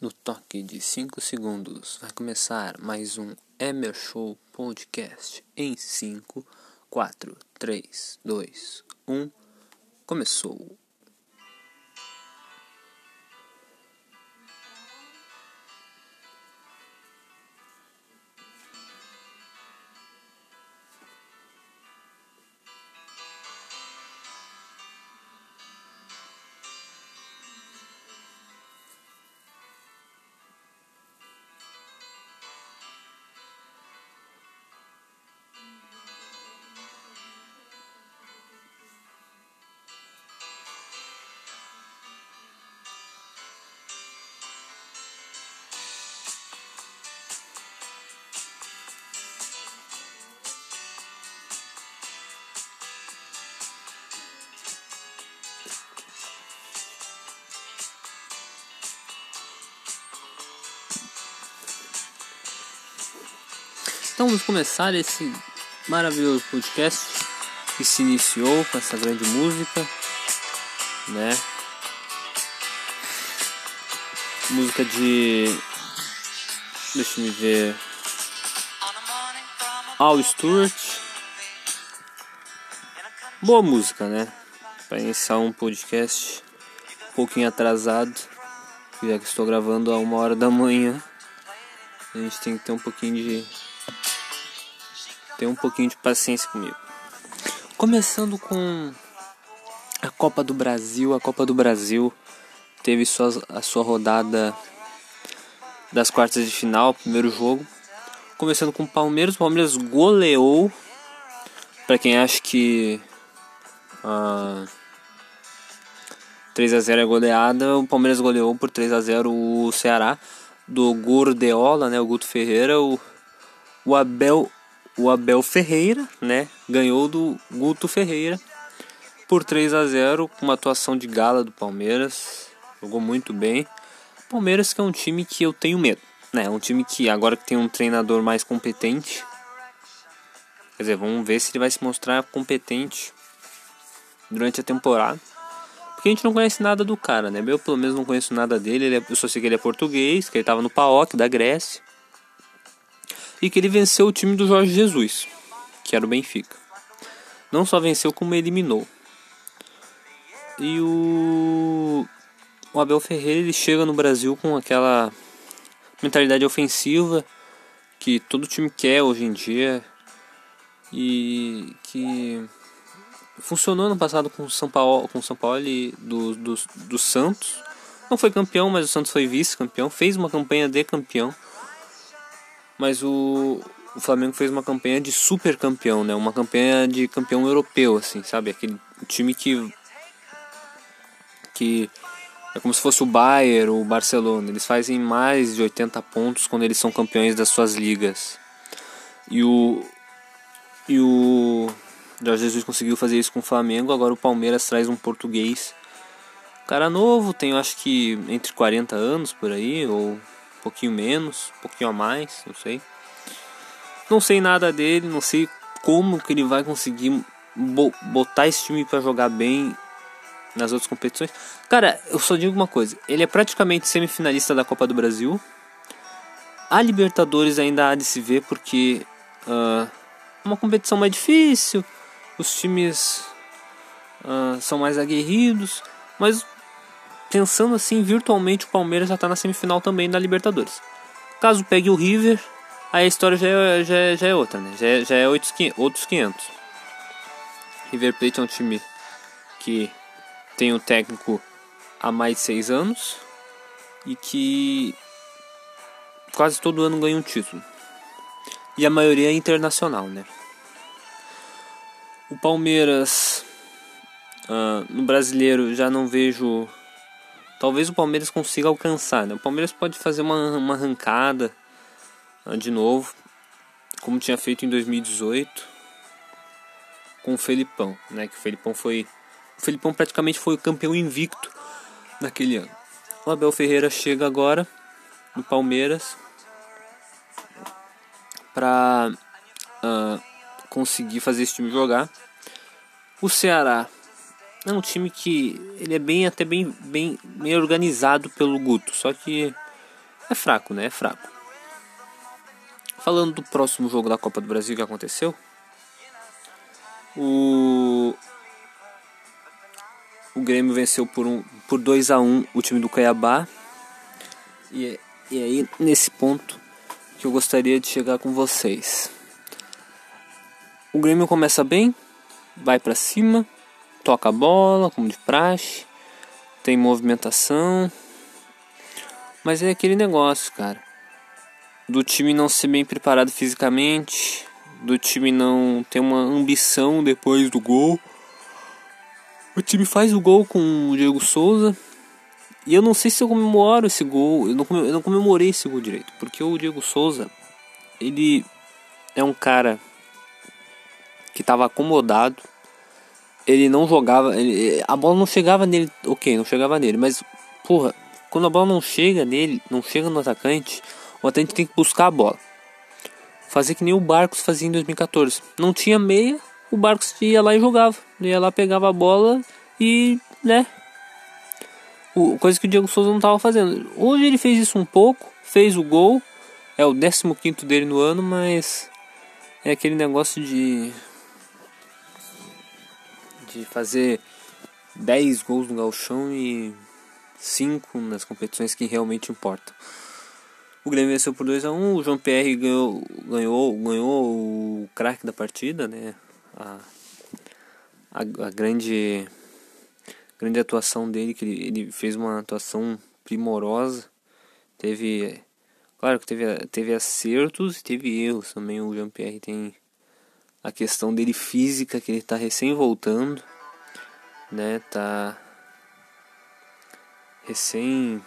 No toque de 5 segundos vai começar mais um Emer Show Podcast em 5, 4, 3, 2, 1. Começou! Então vamos começar esse maravilhoso podcast que se iniciou com essa grande música, né? Música de. Deixa eu ver. Al Stewart. Boa música, né? Para iniciar um podcast um pouquinho atrasado, já que estou gravando a uma hora da manhã. A gente tem que ter um pouquinho de Tenha um pouquinho de paciência comigo. Começando com a Copa do Brasil. A Copa do Brasil teve sua, a sua rodada das quartas de final, primeiro jogo. Começando com o Palmeiras. O Palmeiras goleou. Para quem acha que uh, 3 a 0 é goleada, o Palmeiras goleou por 3 a 0 o Ceará do Gordeola, né, o Guto Ferreira, o, o Abel o Abel Ferreira, né, ganhou do Guto Ferreira por 3 a 0 com uma atuação de gala do Palmeiras. Jogou muito bem. Palmeiras que é um time que eu tenho medo, né? É um time que agora que tem um treinador mais competente, quer dizer, vamos ver se ele vai se mostrar competente durante a temporada. Porque a gente não conhece nada do cara, né? Eu pelo menos não conheço nada dele. É, eu só sei que ele é português, que ele estava no PAOK da Grécia e que ele venceu o time do Jorge Jesus, que era o Benfica. Não só venceu, como eliminou. E o, o Abel Ferreira ele chega no Brasil com aquela mentalidade ofensiva que todo time quer hoje em dia e que funcionou no passado com São Paulo, com São Paulo do, do, do Santos. Não foi campeão, mas o Santos foi vice-campeão, fez uma campanha de campeão mas o, o Flamengo fez uma campanha de super campeão, né? Uma campanha de campeão europeu, assim, sabe? Aquele time que que é como se fosse o Bayern ou o Barcelona. Eles fazem mais de 80 pontos quando eles são campeões das suas ligas. E o e o Jorge Jesus conseguiu fazer isso com o Flamengo. Agora o Palmeiras traz um português, cara novo, tem acho que entre 40 anos por aí ou pouquinho menos, um pouquinho a mais, não sei. Não sei nada dele, não sei como que ele vai conseguir botar esse time para jogar bem nas outras competições. Cara, eu só digo uma coisa, ele é praticamente semifinalista da Copa do Brasil. A Libertadores ainda há de se ver porque uh, uma competição mais difícil, os times uh, são mais aguerridos, mas pensando assim, virtualmente o Palmeiras já está na semifinal também da Libertadores. Caso pegue o River, aí a história já é, já é, já é outra, né? Já é, já é outros 500. River Plate é um time que tem um técnico há mais de 6 anos e que quase todo ano ganha um título. E a maioria é internacional, né? O Palmeiras uh, no brasileiro já não vejo talvez o Palmeiras consiga alcançar. Né? O Palmeiras pode fazer uma, uma arrancada uh, de novo, como tinha feito em 2018 com o Felipão, né? Que o Felipão foi, o Felipão praticamente foi o campeão invicto naquele ano. O Abel Ferreira chega agora no Palmeiras para uh, ah, conseguir fazer esse time jogar. O Ceará é um time que ele é bem até bem bem, bem organizado pelo Guto, só que é fraco, né? É fraco. Falando do próximo jogo da Copa do Brasil que aconteceu, o o Grêmio venceu por um por 2 a 1 o time do Cuiabá. E, e aí nesse ponto que eu gostaria de chegar com vocês. O Grêmio começa bem, vai para cima, toca a bola como de praxe, tem movimentação. Mas é aquele negócio, cara do time não ser bem preparado fisicamente, do time não ter uma ambição depois do gol. O time faz o gol com o Diego Souza. E eu não sei se eu comemoro esse gol. Eu não, eu não comemorei esse gol direito. Porque o Diego Souza, ele é um cara que estava acomodado. Ele não jogava. Ele, a bola não chegava nele. Ok, não chegava nele. Mas, porra, quando a bola não chega nele, não chega no atacante o atacante tem que buscar a bola. Fazer que nem o Barcos fazia em 2014. Não tinha meia, o Barcos ia lá e jogava. Ia lá, pegava a bola e, né? O, coisa que o Diego Souza não estava fazendo. Hoje ele fez isso um pouco, fez o gol. É o 15 dele no ano, mas é aquele negócio de de fazer 10 gols no galchão e 5 nas competições que realmente importam. O Grêmio venceu por 2 a 1 O João Pierre ganhou, ganhou, ganhou o craque da partida, né? A, a, a, grande, grande atuação dele, que ele, ele fez uma atuação primorosa. Teve. Claro que teve, teve acertos e teve erros também. O Jean Pierre tem a questão dele física, que ele está recém voltando, né? Tá recém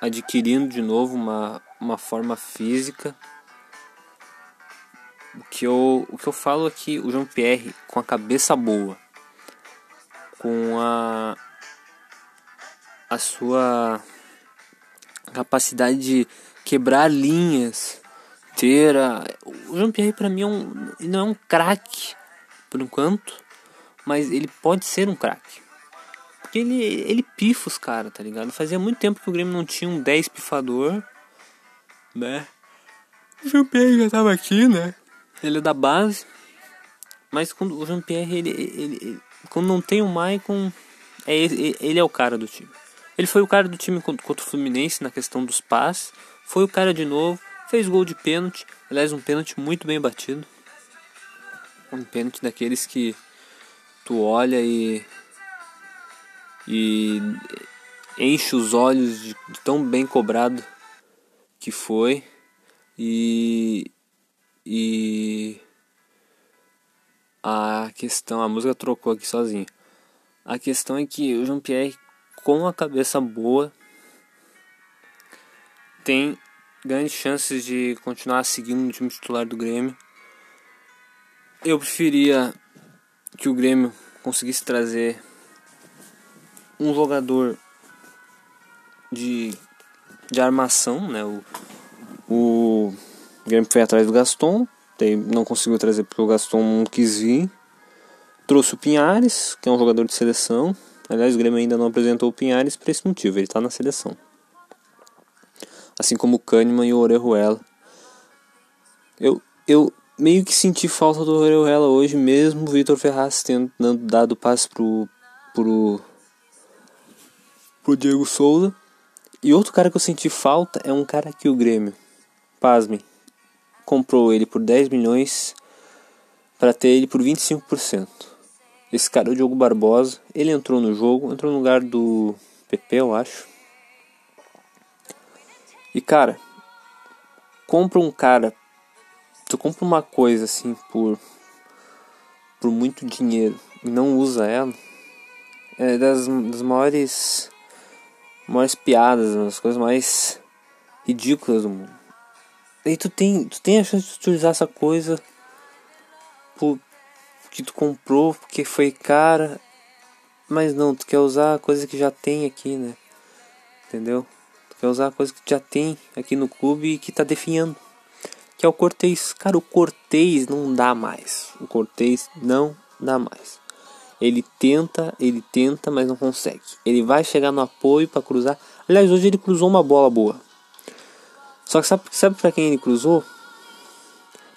adquirindo de novo uma, uma forma física. O que eu, o que eu falo aqui, o Jean Pierre com a cabeça boa, com a, a sua capacidade de quebrar linhas, ter a, o Jean Pierre para mim é um, não é um craque por enquanto, mas ele pode ser um craque. Porque ele, ele pifa os caras, tá ligado? Fazia muito tempo que o Grêmio não tinha um 10 pifador né? O Jean-Pierre já tava aqui, né? Ele é da base. Mas quando o Jean-Pierre, ele, ele, ele, quando não tem o Maicon, é, ele, é o cara do time. Ele foi o cara do time contra o Fluminense na questão dos passes. Foi o cara de novo. Fez gol de pênalti. Aliás, um pênalti muito bem batido. Um pênalti daqueles que tu olha e. E enche os olhos de, de tão bem cobrado que foi e e a questão, a música trocou aqui sozinha. A questão é que o Jean Pierre com a cabeça boa tem grandes chances de continuar seguindo no time titular do Grêmio. Eu preferia que o Grêmio conseguisse trazer um jogador de de armação, né? O, o Grêmio foi atrás do Gaston, não conseguiu trazer porque o Gaston não quis vir. Trouxe o Pinhares, que é um jogador de seleção. Aliás, o Grêmio ainda não apresentou o Pinhares por esse motivo, ele está na seleção. Assim como o Kahneman e o Orejuela. Eu, eu meio que senti falta do Orejuela hoje, mesmo o Vitor Ferraz tendo dado passe pro, pro, pro Diego Souza. E outro cara que eu senti falta é um cara que o Grêmio, pasmem, comprou ele por 10 milhões para ter ele por 25%. Esse cara é o Diogo Barbosa, ele entrou no jogo, entrou no lugar do PP, eu acho. E cara, compra um cara, tu compra uma coisa assim por por muito dinheiro e não usa ela, é das, das maiores maiores piadas, as coisas mais ridículas do mundo. E tu tem, tu tem a chance de utilizar essa coisa por, que tu comprou porque foi cara, mas não, tu quer usar a coisa que já tem aqui, né? Entendeu? Quer usar a coisa que já tem aqui no clube e que tá definhando. Que é o Cortez. Cara, o Cortez não dá mais. O Cortez não dá mais. Ele tenta, ele tenta, mas não consegue. Ele vai chegar no apoio para cruzar. Aliás, hoje ele cruzou uma bola boa. Só que sabe, sabe pra quem ele cruzou?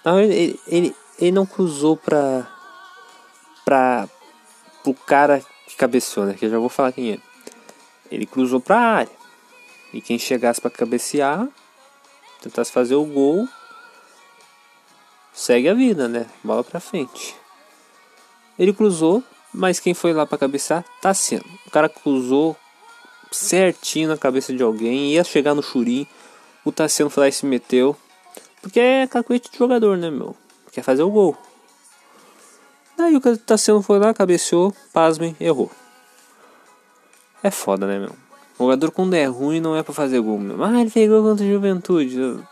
Não, ele, ele, ele não cruzou pra. pra. pro cara que cabeceou, né? Que eu já vou falar quem é. Ele cruzou pra área. E quem chegasse para cabecear, tentasse fazer o gol, segue a vida, né? Bola pra frente. Ele cruzou, mas quem foi lá para cabecear? Tá sendo. O cara cruzou certinho na cabeça de alguém, ia chegar no churim. O Tassiano foi lá e se meteu. Porque é cacuete de jogador, né, meu? Quer fazer o gol. Daí o Tassiano foi lá, cabeceou, pasmem, errou. É foda, né, meu? O jogador quando é ruim não é para fazer gol, meu. Ah, ele fez gol contra a Juventude.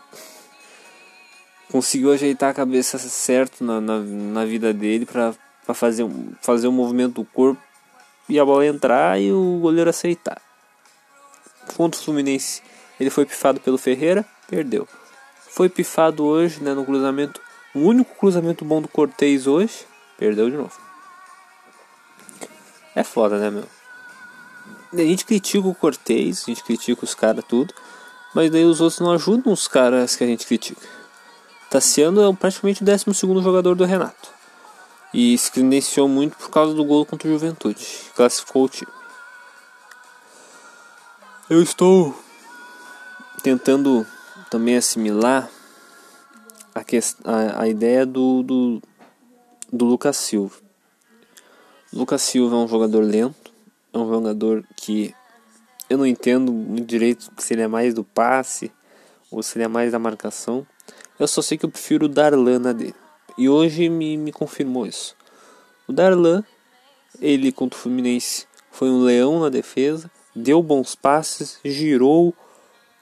Conseguiu ajeitar a cabeça certo na, na, na vida dele para fazer, fazer o movimento do corpo e a bola entrar e o goleiro aceitar. Contra o Fluminense, ele foi pifado pelo Ferreira, perdeu. Foi pifado hoje, né, no cruzamento. O único cruzamento bom do Cortez hoje, perdeu de novo. É foda, né, meu? A gente critica o Cortez, a gente critica os caras tudo, mas daí os outros não ajudam os caras que a gente critica. Tassiano é praticamente o 12 jogador do Renato. E se credenciou muito por causa do gol contra o Juventude. Classificou o time. Eu estou tentando também assimilar a, a, a ideia do, do, do Lucas Silva. Lucas Silva é um jogador lento, é um jogador que eu não entendo muito direito se ele é mais do passe ou se ele é mais da marcação. Eu só sei que eu prefiro o Darlan na dele. E hoje me, me confirmou isso. O Darlan, ele contra o Fluminense, foi um leão na defesa, deu bons passes, girou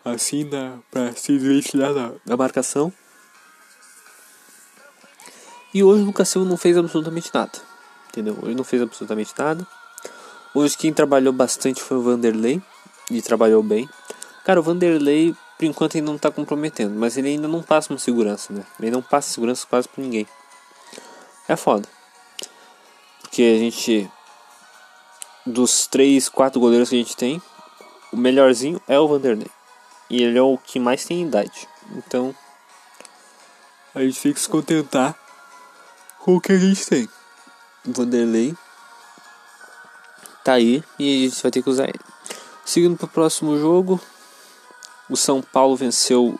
assim na, pra se desvencilhar da, da marcação. E hoje o Lucas Silva não fez absolutamente nada. Entendeu? Hoje não fez absolutamente nada. Hoje quem trabalhou bastante foi o Vanderlei. E trabalhou bem. Cara, o Vanderlei, por enquanto, ainda não tá comprometendo. Mas ele ainda não passa uma segurança, né? Ele não passa segurança quase pra ninguém. É foda. Porque a gente. Dos três, quatro goleiros que a gente tem, o melhorzinho é o Vanderlei. E ele é o que mais tem idade. Então. A gente tem que se contentar com o que a gente tem. Vanderlei tá aí e a gente vai ter que usar ele. Seguindo para o próximo jogo, o São Paulo venceu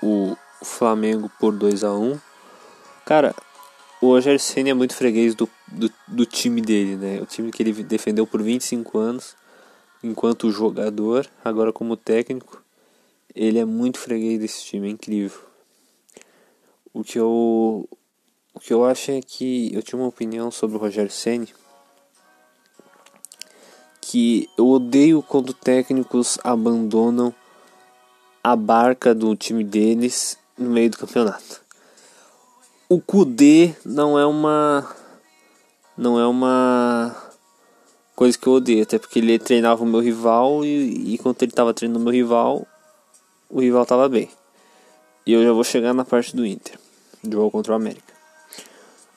o Flamengo por 2 a 1 Cara, o Roger Senna é muito freguês do, do, do, time dele, né? O time que ele defendeu por 25 anos, enquanto jogador, agora como técnico, ele é muito freguês desse time, é incrível. O que eu, o que eu acho é que eu tinha uma opinião sobre o Roger Senna que eu odeio quando técnicos abandonam a barca do time deles no meio do campeonato o Kudê não é uma não é uma coisa que eu odeio, até porque ele treinava o meu rival e, e quando ele estava treinando o meu rival, o rival estava bem. E eu já vou chegar na parte do Inter, jogo contra o América.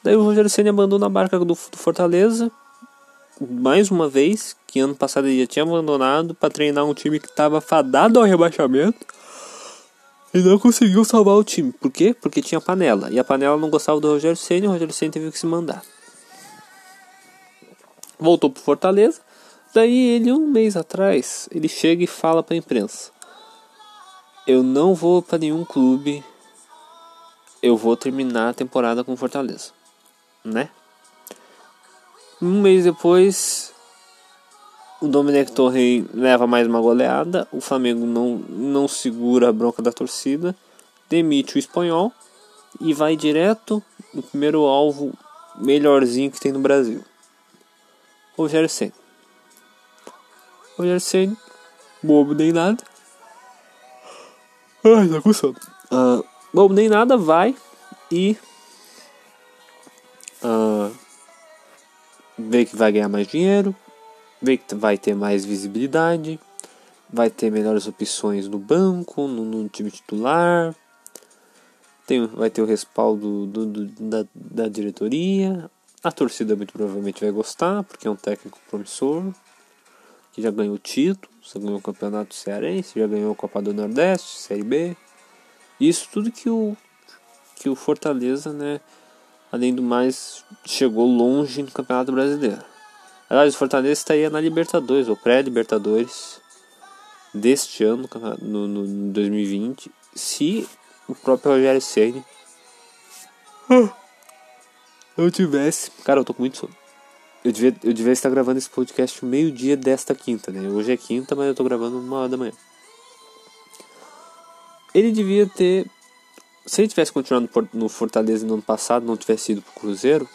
Daí o Rogério Senna abandonou a barca do, do Fortaleza, mais uma vez, que ano passado ele já tinha abandonado para treinar um time que estava fadado ao rebaixamento e não conseguiu salvar o time. Por quê? Porque tinha panela. E a panela não gostava do Rogério Senna e o Rogério Senna teve que se mandar. Voltou pro Fortaleza. Daí ele, um mês atrás, ele chega e fala pra imprensa. Eu não vou para nenhum clube. Eu vou terminar a temporada com Fortaleza. Né? Um mês depois, o Domenech Torre leva mais uma goleada. O Flamengo não, não segura a bronca da torcida. Demite o espanhol. E vai direto no primeiro alvo melhorzinho que tem no Brasil. Rogério Senna. Rogério Senna. Bobo nem nada. Ai, tá com sono. Uh, bobo nem nada vai e. Uh, vê que vai ganhar mais dinheiro vê que vai ter mais visibilidade, vai ter melhores opções no banco, no, no time titular, tem, vai ter o respaldo do, do, da, da diretoria, a torcida muito provavelmente vai gostar, porque é um técnico promissor, que já ganhou título, já ganhou o campeonato cearense, já ganhou a Copa do Nordeste, Série B. Isso tudo que o, que o Fortaleza, né, além do mais, chegou longe no Campeonato Brasileiro. Aliás, o Fortaleza estaria na Libertadores, ou pré-Libertadores, deste ano, no, no 2020, se o próprio Rogério Ceni eu tivesse. Cara, eu tô com muito sono. Eu devia, eu devia estar gravando esse podcast meio-dia desta quinta, né? Hoje é quinta, mas eu tô gravando uma hora da manhã. Ele devia ter. Se ele tivesse continuado no Fortaleza no ano passado, não tivesse ido pro Cruzeiro,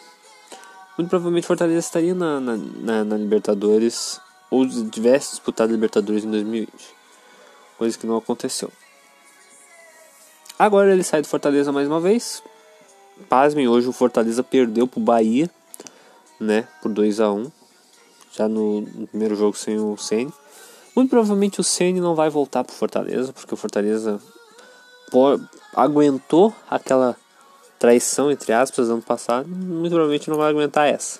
muito provavelmente Fortaleza estaria na, na, na, na Libertadores ou tivesse disputado a Libertadores em 2020. Coisa que não aconteceu. Agora ele sai do Fortaleza mais uma vez. Pasmem, hoje o Fortaleza perdeu pro Bahia, né? Por 2 a 1 Já no, no primeiro jogo sem o Ceni. Muito provavelmente o Ceni não vai voltar pro Fortaleza, porque o Fortaleza aguentou aquela traição, entre aspas, ano passado. Muito provavelmente não vai aguentar essa.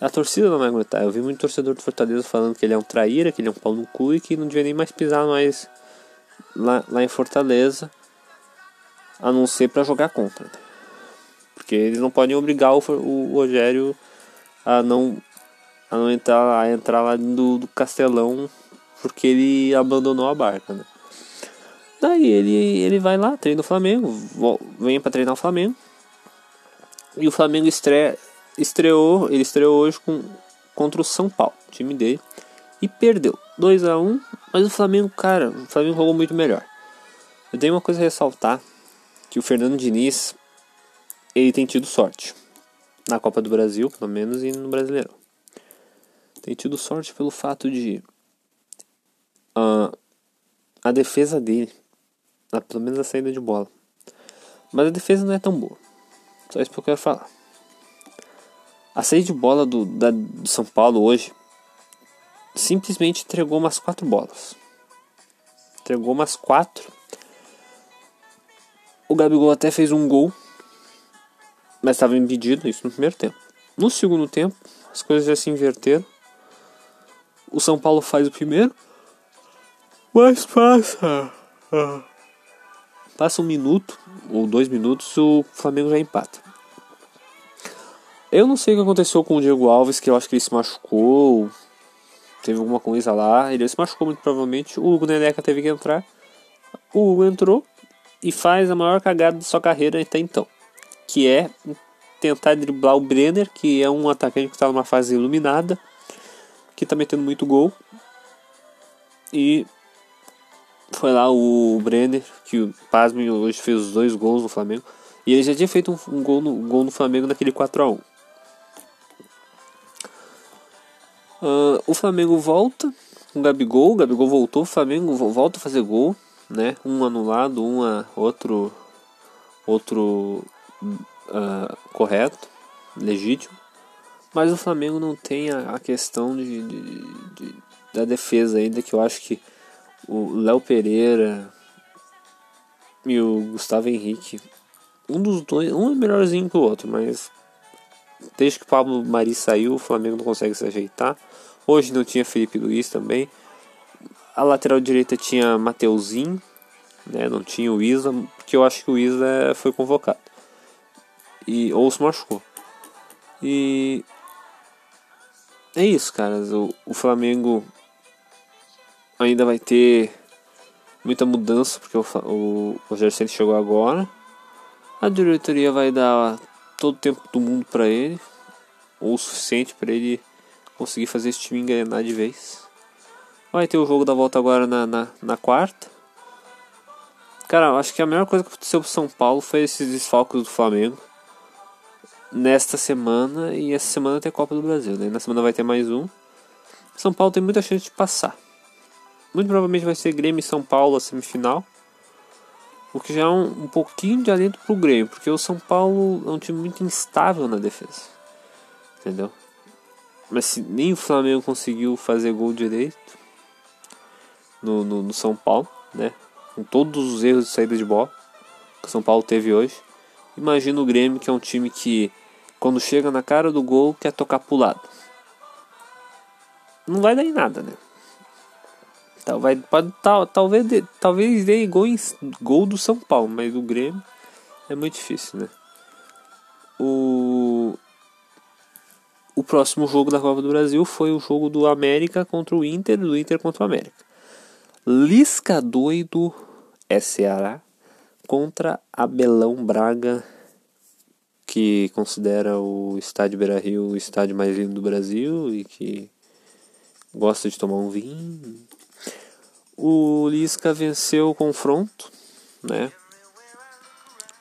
A torcida não vai aguentar. Eu vi muito torcedor do Fortaleza falando que ele é um traíra, que ele é um pau no cu e que não devia nem mais pisar mais lá, lá em Fortaleza, a não ser para jogar contra. Né? Porque eles não podem obrigar o, o Rogério a não, a não entrar, a entrar lá do, do Castelão porque ele abandonou a barca. Né? Daí ele, ele vai lá, treina o Flamengo, vem para treinar o Flamengo. E o Flamengo estreia, estreou, ele estreou hoje com, contra o São Paulo, time dele, e perdeu 2 a 1 mas o Flamengo, cara, o Flamengo jogou muito melhor. Eu tenho uma coisa a ressaltar, que o Fernando Diniz, ele tem tido sorte. Na Copa do Brasil, pelo menos, e no Brasileiro. Tem tido sorte pelo fato de uh, a defesa dele, pelo menos a saída de bola. Mas a defesa não é tão boa. Só isso que eu quero falar. A saída de bola do, da, do São Paulo hoje simplesmente entregou umas quatro bolas. Entregou umas quatro. O Gabigol até fez um gol, mas estava impedido isso no primeiro tempo. No segundo tempo, as coisas já se inverteram. O São Paulo faz o primeiro, mas passa. Passa um minuto ou dois minutos, o Flamengo já empata. Eu não sei o que aconteceu com o Diego Alves, que eu acho que ele se machucou, teve alguma coisa lá, ele se machucou muito provavelmente. O Hugo Neneca teve que entrar. O Hugo entrou e faz a maior cagada de sua carreira até então, que é tentar driblar o Brenner, que é um atacante que está numa fase iluminada, que está metendo muito gol. E foi lá o Brenner, que o Pasme hoje fez os dois gols no Flamengo. E ele já tinha feito um, um gol, no, um gol no Flamengo naquele 4x1. Uh, o Flamengo volta com o Gabigol, o Gabigol voltou, o Flamengo volta a fazer gol, né? Um anulado, um a, outro outro uh, correto, legítimo. Mas o Flamengo não tem a, a questão de, de, de, da defesa ainda, que eu acho que o Léo Pereira e o Gustavo Henrique, um dos dois, um é melhorzinho que o outro, mas desde que o Pablo Mari saiu, o Flamengo não consegue se ajeitar. Hoje não tinha Felipe Luiz também. A lateral direita tinha Mateuzinho, né? Não tinha o Isa, porque eu acho que o Isa foi convocado. E ou se machucou. E é isso, caras. O, o Flamengo ainda vai ter muita mudança, porque o, o Rogério chegou agora. A diretoria vai dar todo o tempo do mundo para ele, ou o suficiente para ele conseguir fazer esse time engrenar de vez. Vai ter o jogo da volta agora na, na, na quarta. Cara, acho que a melhor coisa que aconteceu pro São Paulo foi esses desfalques do Flamengo. Nesta semana e essa semana tem Copa do Brasil, né? Na semana vai ter mais um. São Paulo tem muita chance de passar. Muito provavelmente vai ser Grêmio e São Paulo a semifinal. O que já é um, um pouquinho de alento pro Grêmio, porque o São Paulo é um time muito instável na defesa. Entendeu? Mas se nem o Flamengo conseguiu fazer gol direito no, no, no São Paulo, né? Com todos os erros de saída de bola que o São Paulo teve hoje. Imagina o Grêmio, que é um time que, quando chega na cara do gol, quer tocar pro lado. Não vai dar em nada, né? Vai, pode, tal, talvez, talvez dê gol, em, gol do São Paulo, mas o Grêmio é muito difícil, né? O, o próximo jogo da Copa do Brasil foi o jogo do América contra o Inter, do Inter contra o América. Lisca doido é Ceará contra Abelão Braga, que considera o estádio Beira-Rio o estádio mais lindo do Brasil e que gosta de tomar um vinho. O Lisca venceu o confronto, né?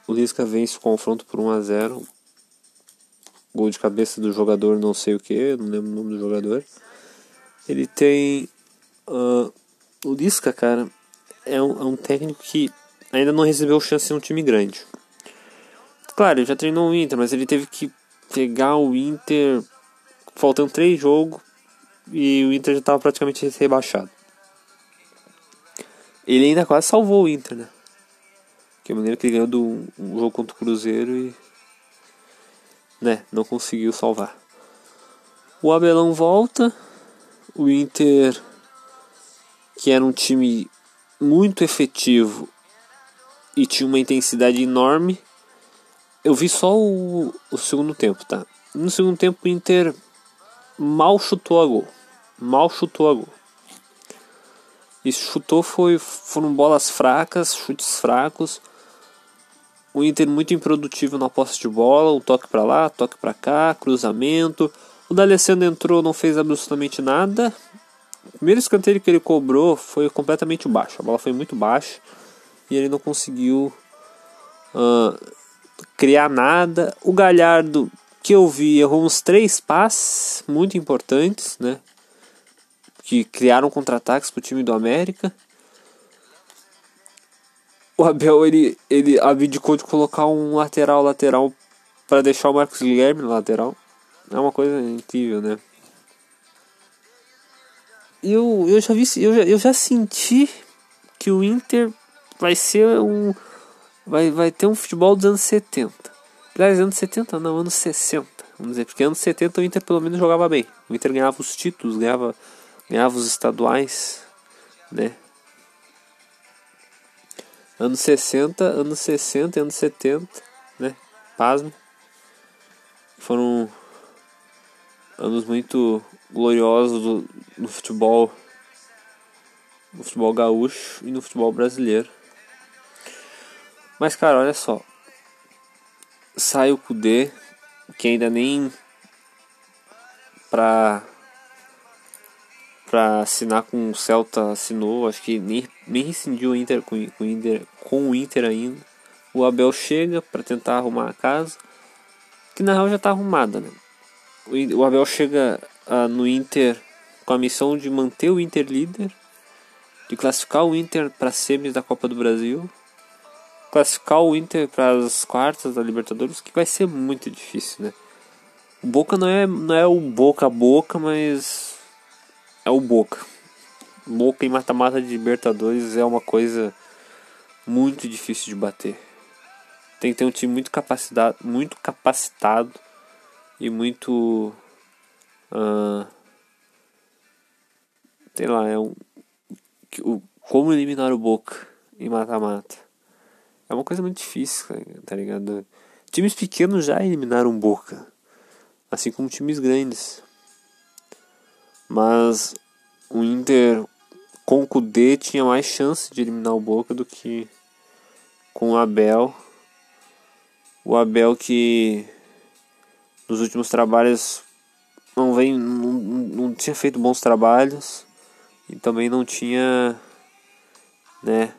O Lisca vence o confronto por 1 a 0. Gol de cabeça do jogador, não sei o que, não lembro o nome do jogador. Ele tem. Uh, o Lisca, cara, é um, é um técnico que ainda não recebeu chance em um time grande. Claro, ele já treinou o Inter, mas ele teve que pegar o Inter faltando três jogos e o Inter já estava praticamente rebaixado. Ele ainda quase salvou o Inter, né? Que maneira que ele ganhou do um jogo contra o Cruzeiro e né, não conseguiu salvar. O Abelão volta, o Inter que era um time muito efetivo e tinha uma intensidade enorme. Eu vi só o, o segundo tempo, tá? No segundo tempo o Inter mal chutou a gol. Mal chutou a gol. E chutou foi, foram bolas fracas, chutes fracos. O Inter muito improdutivo na posse de bola, o toque para lá, toque para cá, cruzamento. O D'Alessandro entrou, não fez absolutamente nada. O primeiro escanteio que ele cobrou foi completamente baixo. A bola foi muito baixa e ele não conseguiu uh, criar nada. O Galhardo, que eu vi, errou uns três passes muito importantes, né? Que criaram contra-ataques para o time do América. O Abel ele, ele abdicou de colocar um lateral lateral para deixar o Marcos Guilherme no lateral. É uma coisa incrível, né? Eu, eu já vi, eu já, eu já senti que o Inter vai ser um. Vai, vai ter um futebol dos anos 70. Aliás, anos 70 não, anos 60. Vamos dizer, porque anos 70 o Inter pelo menos jogava bem. O Inter ganhava os títulos, ganhava, ganhava os estaduais, né? Anos 60, anos 60 e anos 70, né? Pasme. Foram anos muito gloriosos do, do futebol no futebol gaúcho e no futebol brasileiro. Mas, cara, olha só. Sai o Kudê, que ainda nem pra, pra assinar com o Celta assinou, acho que nem, nem rescindiu o Inter com, com, o Inter com o Inter ainda. O Abel chega para tentar arrumar a casa, que na real já tá arrumada, né? O, Abel chega uh, no Inter com a missão de manter o Inter líder, de classificar o Inter para semis da Copa do Brasil classificar o Inter para as quartas da Libertadores, que vai ser muito difícil, né? O Boca não é, não é o Boca a Boca, mas é o Boca. Boca em mata-mata de Libertadores é uma coisa muito difícil de bater. Tem que ter um time muito capacitado, muito capacitado e muito uh, sei lá, é um como eliminar o Boca em mata-mata. É uma coisa muito difícil, tá ligado? Times pequenos já eliminaram Boca, assim como times grandes. Mas o Inter com o Kudê tinha mais chance de eliminar o Boca do que com o Abel. O Abel que nos últimos trabalhos não vem não, não tinha feito bons trabalhos e também não tinha né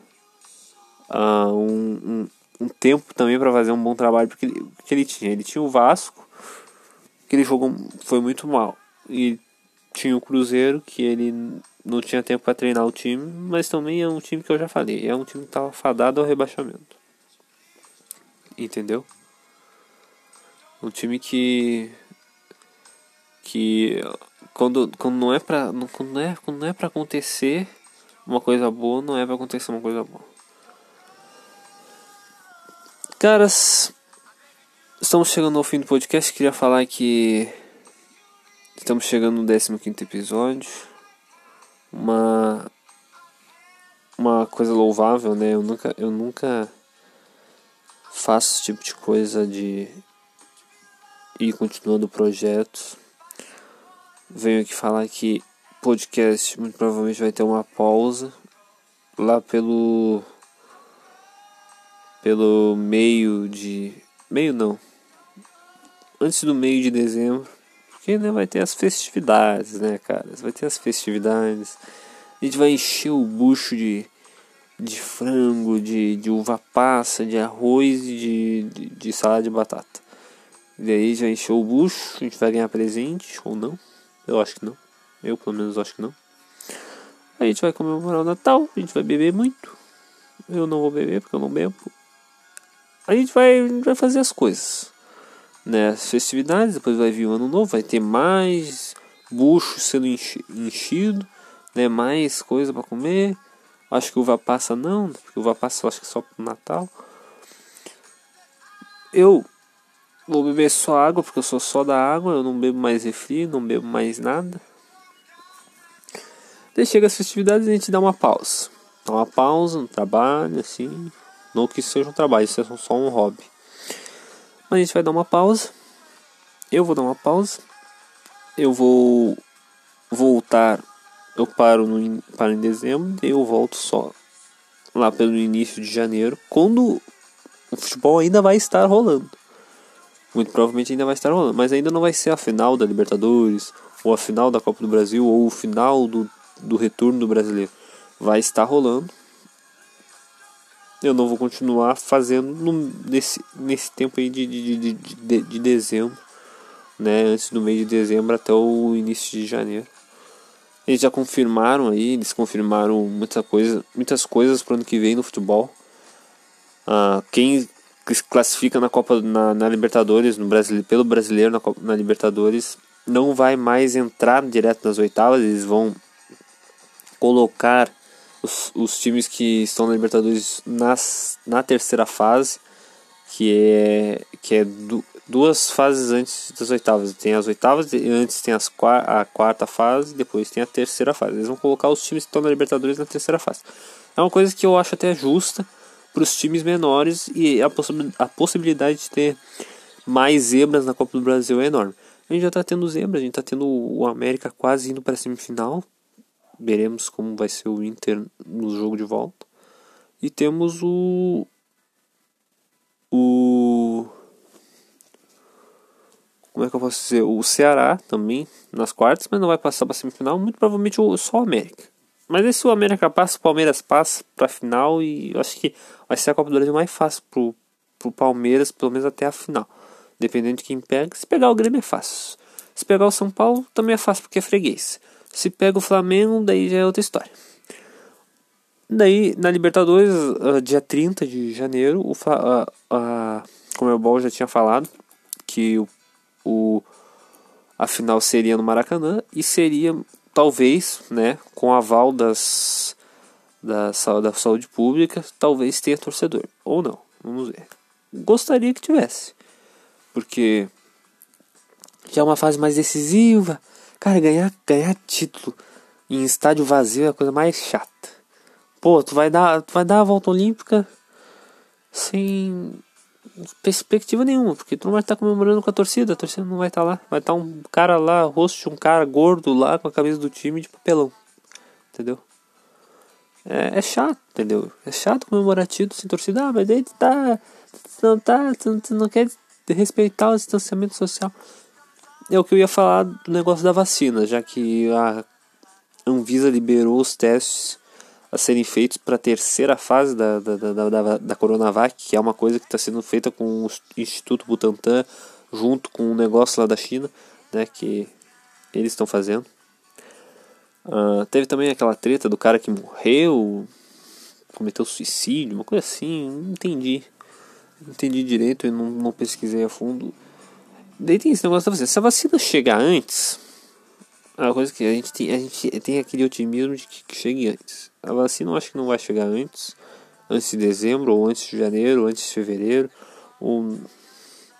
uh, um, um, um, tempo também para fazer um bom trabalho porque ele, porque ele tinha? Ele tinha o Vasco que ele jogou foi muito mal. E tinha o Cruzeiro que ele não tinha tempo para treinar o time mas também é um time que eu já falei é um time que estava fadado ao rebaixamento. Entendeu? Um time que que quando, quando não é para quando não é quando não é para acontecer uma coisa boa não é para acontecer uma coisa boa Caras, estamos chegando ao fim do podcast. Queria falar que estamos chegando no 15 episódio. Uma, uma coisa louvável, né? Eu nunca, eu nunca faço esse tipo de coisa de ir continuando o projeto. Venho aqui falar que podcast muito provavelmente vai ter uma pausa lá pelo pelo meio de meio não antes do meio de dezembro porque né, vai ter as festividades né cara vai ter as festividades a gente vai encher o bucho de de frango de, de uva passa de arroz e de, de, de salada de batata e aí já encheu o bucho a gente vai ganhar presente ou não eu acho que não eu pelo menos acho que não a gente vai comemorar o Natal, a gente vai beber muito. Eu não vou beber porque eu não bebo. A gente vai, vai fazer as coisas. Né? As festividades, depois vai vir o ano novo, vai ter mais bucho sendo enchido, né? mais coisa para comer. Acho que uva passa não, porque uva passa eu acho que só pro Natal. Eu vou beber só água, porque eu sou só da água, eu não bebo mais refri, não bebo mais nada. Daí chega as festividades e a gente dá uma pausa. Dá uma pausa no trabalho, assim. Não que seja um trabalho, isso é só um hobby. Mas a gente vai dar uma pausa. Eu vou dar uma pausa. Eu vou voltar. Eu paro, no, paro em dezembro e eu volto só lá pelo início de janeiro. Quando o futebol ainda vai estar rolando. Muito provavelmente ainda vai estar rolando. Mas ainda não vai ser a final da Libertadores, ou a final da Copa do Brasil, ou o final do do retorno do brasileiro vai estar rolando. Eu não vou continuar fazendo no, nesse, nesse tempo aí de, de, de, de, de dezembro, né? Antes do mês de dezembro até o início de janeiro. Eles já confirmaram aí, eles confirmaram muita coisa, muitas coisas para o ano que vem no futebol. Ah, quem classifica na Copa na, na Libertadores no Brasil, pelo brasileiro na, na Libertadores não vai mais entrar direto nas oitavas, eles vão colocar os, os times que estão na Libertadores nas, na terceira fase, que é, que é du, duas fases antes das oitavas. Tem as oitavas, antes tem as, a quarta fase, depois tem a terceira fase. Eles vão colocar os times que estão na Libertadores na terceira fase. É uma coisa que eu acho até justa para os times menores e a, possi a possibilidade de ter mais zebras na Copa do Brasil é enorme. A gente já está tendo zebras, a gente está tendo o América quase indo para a semifinal, Veremos como vai ser o Inter no jogo de volta. E temos o. O. Como é que eu posso dizer? O Ceará também nas quartas, mas não vai passar para semifinal. Muito provavelmente só o América. Mas esse o América passa, o Palmeiras passa para final e eu acho que vai ser a Copa do Brasil mais fácil pro, pro Palmeiras, pelo menos até a final. Dependendo de quem pega. Se pegar o Grêmio é fácil. Se pegar o São Paulo também é fácil porque é freguês. Se pega o Flamengo, daí já é outra história. Daí, na Libertadores, uh, dia 30 de janeiro, o, uh, uh, como o Bol já tinha falado, que o, o, a final seria no Maracanã e seria, talvez, né, com aval das, da, da saúde pública, talvez tenha torcedor. Ou não, vamos ver. Gostaria que tivesse, porque já é uma fase mais decisiva Cara, ganhar, ganhar título em estádio vazio é a coisa mais chata. Pô, tu vai dar, tu vai dar a volta olímpica sem perspectiva nenhuma, porque tu não vai estar comemorando com a torcida, a torcida não vai estar lá. Vai estar um cara lá, rosto de um cara gordo lá com a camisa do time de papelão. Entendeu? É, é chato, entendeu? É chato comemorar título sem torcida. Ah, mas aí tu tá. Tu não tá. Tu, tu não quer respeitar o distanciamento social é o que eu ia falar do negócio da vacina, já que a Anvisa liberou os testes a serem feitos para a terceira fase da, da, da, da, da Coronavac, que é uma coisa que está sendo feita com o Instituto Butantan, junto com um negócio lá da China, né, que eles estão fazendo. Uh, teve também aquela treta do cara que morreu, cometeu suicídio, uma coisa assim, não entendi. Não entendi direito, eu não, não pesquisei a fundo. Daí tem esse negócio da vacina. Se a vacina chegar antes, é uma coisa que a gente tem, a gente tem aquele otimismo de que, que chegue antes. A vacina eu acho que não vai chegar antes, antes de dezembro, ou antes de janeiro, ou antes de fevereiro. Ou...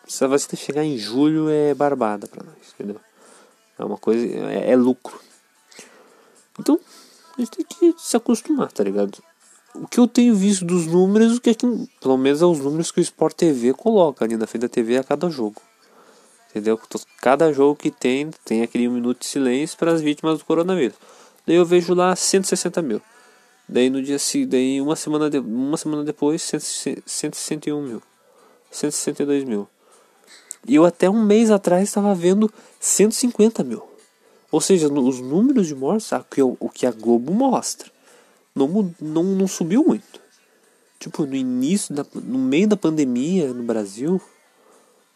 Se a vacina chegar em julho é barbada para nós, entendeu? É uma coisa, é, é lucro. Então, a gente tem que se acostumar, tá ligado? o que eu tenho visto dos números, o que é que, pelo menos é os números que o Sport TV coloca ali na frente da TV a cada jogo. Entendeu? Cada jogo que tem, tem aquele minuto de silêncio para as vítimas do coronavírus. Daí eu vejo lá 160 mil. Daí no dia daí uma semana, de, uma semana depois, 161 mil. 162 mil. E eu até um mês atrás estava vendo 150 mil. Ou seja, os números de mortes, o que a Globo mostra, não, não, não subiu muito. Tipo, no início, da, no meio da pandemia no Brasil,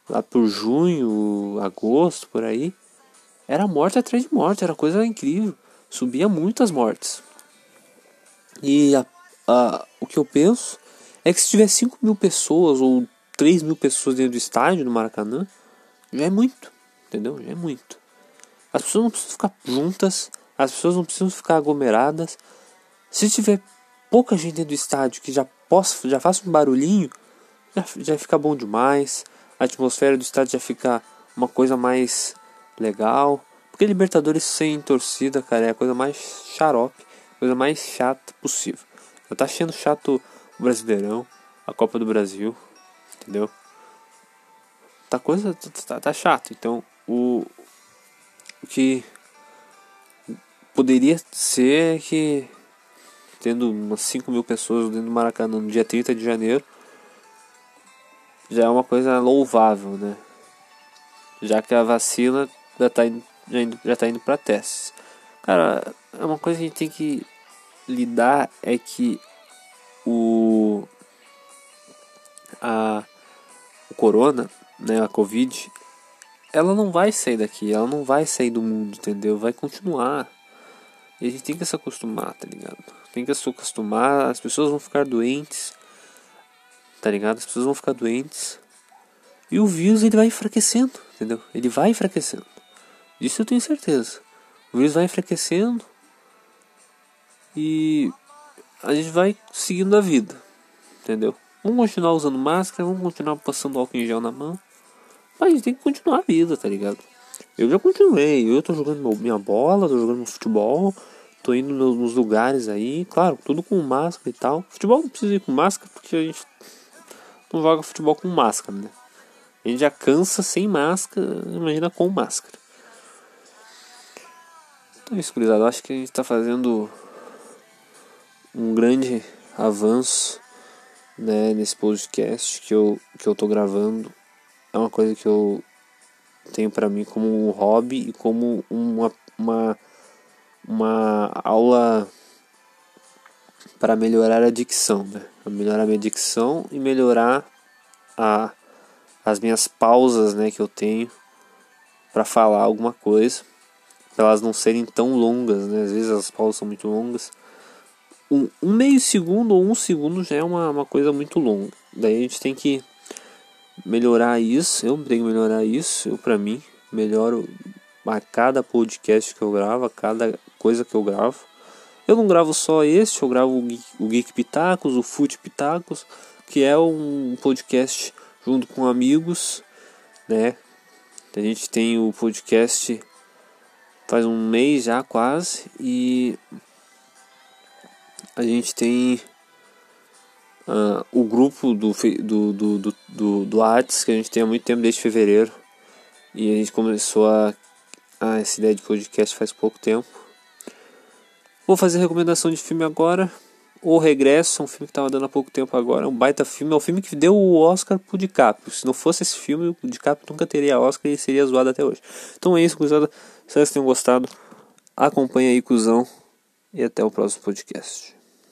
lá por junho, agosto, por aí, era morte atrás de morte, era coisa incrível. Subia muitas mortes. E a, a, o que eu penso é que se tiver 5 mil pessoas ou 3 mil pessoas dentro do estádio no Maracanã, já é muito, entendeu? Já é muito. As pessoas não precisam ficar juntas, as pessoas não precisam ficar aglomeradas. Se tiver pouca gente dentro do estádio que já possa, já faça um barulhinho, já, já fica bom demais a atmosfera do estádio já fica uma coisa mais legal. Porque Libertadores sem torcida, cara, é a coisa mais xarope, coisa mais chata possível. Eu tá achando chato o Brasileirão, a Copa do Brasil, entendeu? Tá coisa tá, tá, tá chato. Então, o, o que poderia ser que tendo umas 5 mil pessoas dentro do Maracanã no dia 30 de janeiro já é uma coisa louvável, né? Já que a vacina já está indo, já indo, já tá indo para testes. Cara, é uma coisa que a gente tem que lidar é que o a o corona, né, a covid, ela não vai sair daqui, ela não vai sair do mundo, entendeu? Vai continuar. E a gente tem que se acostumar, tá ligado? Tem que se acostumar, as pessoas vão ficar doentes, tá ligado? As pessoas vão ficar doentes. E o vírus ele vai enfraquecendo, entendeu? Ele vai enfraquecendo. Disso eu tenho certeza. O vírus vai enfraquecendo e a gente vai seguindo a vida, entendeu? Vamos continuar usando máscara, vamos continuar passando álcool em gel na mão. Mas a gente tem que continuar a vida, tá ligado? Eu já continuei, eu tô jogando minha bola, tô jogando futebol, tô indo nos lugares aí, claro, tudo com máscara e tal. Futebol não precisa ir com máscara porque a gente não joga futebol com máscara, né? A gente já cansa sem máscara, imagina com máscara. Então é isso, gurizada. Acho que a gente está fazendo um grande avanço né, nesse podcast que eu, que eu tô gravando. É uma coisa que eu tenho para mim como um hobby e como uma, uma, uma aula para melhorar a dicção, né? Melhorar a minha dicção e melhorar a, as minhas pausas, né, que eu tenho para falar alguma coisa, para elas não serem tão longas, né? Às vezes as pausas são muito longas. Um, um meio segundo ou um segundo já é uma, uma coisa muito longa. Daí a gente tem que melhorar isso. Eu tenho que melhorar isso. Eu, para mim, melhoro a cada podcast que eu gravo, a cada coisa que eu gravo. Eu não gravo só este, eu gravo o Geek, Pitacos, o Fute Pitacos, que é um podcast junto com amigos, né? A gente tem o podcast faz um mês já quase e a gente tem uh, o grupo do, do, do, do, do, do Arts que a gente tem há muito tempo, desde fevereiro. E a gente começou a, a essa ideia de podcast faz pouco tempo. Vou fazer recomendação de filme agora. O Regresso, um filme que estava dando há pouco tempo agora. É um baita filme. É um filme que deu o Oscar pro DiCaprio. Se não fosse esse filme, o DiCaprio nunca teria Oscar e seria zoado até hoje. Então é isso, cruzada. Espero que vocês tenham gostado. Acompanhe aí, cuzão. E até o próximo podcast.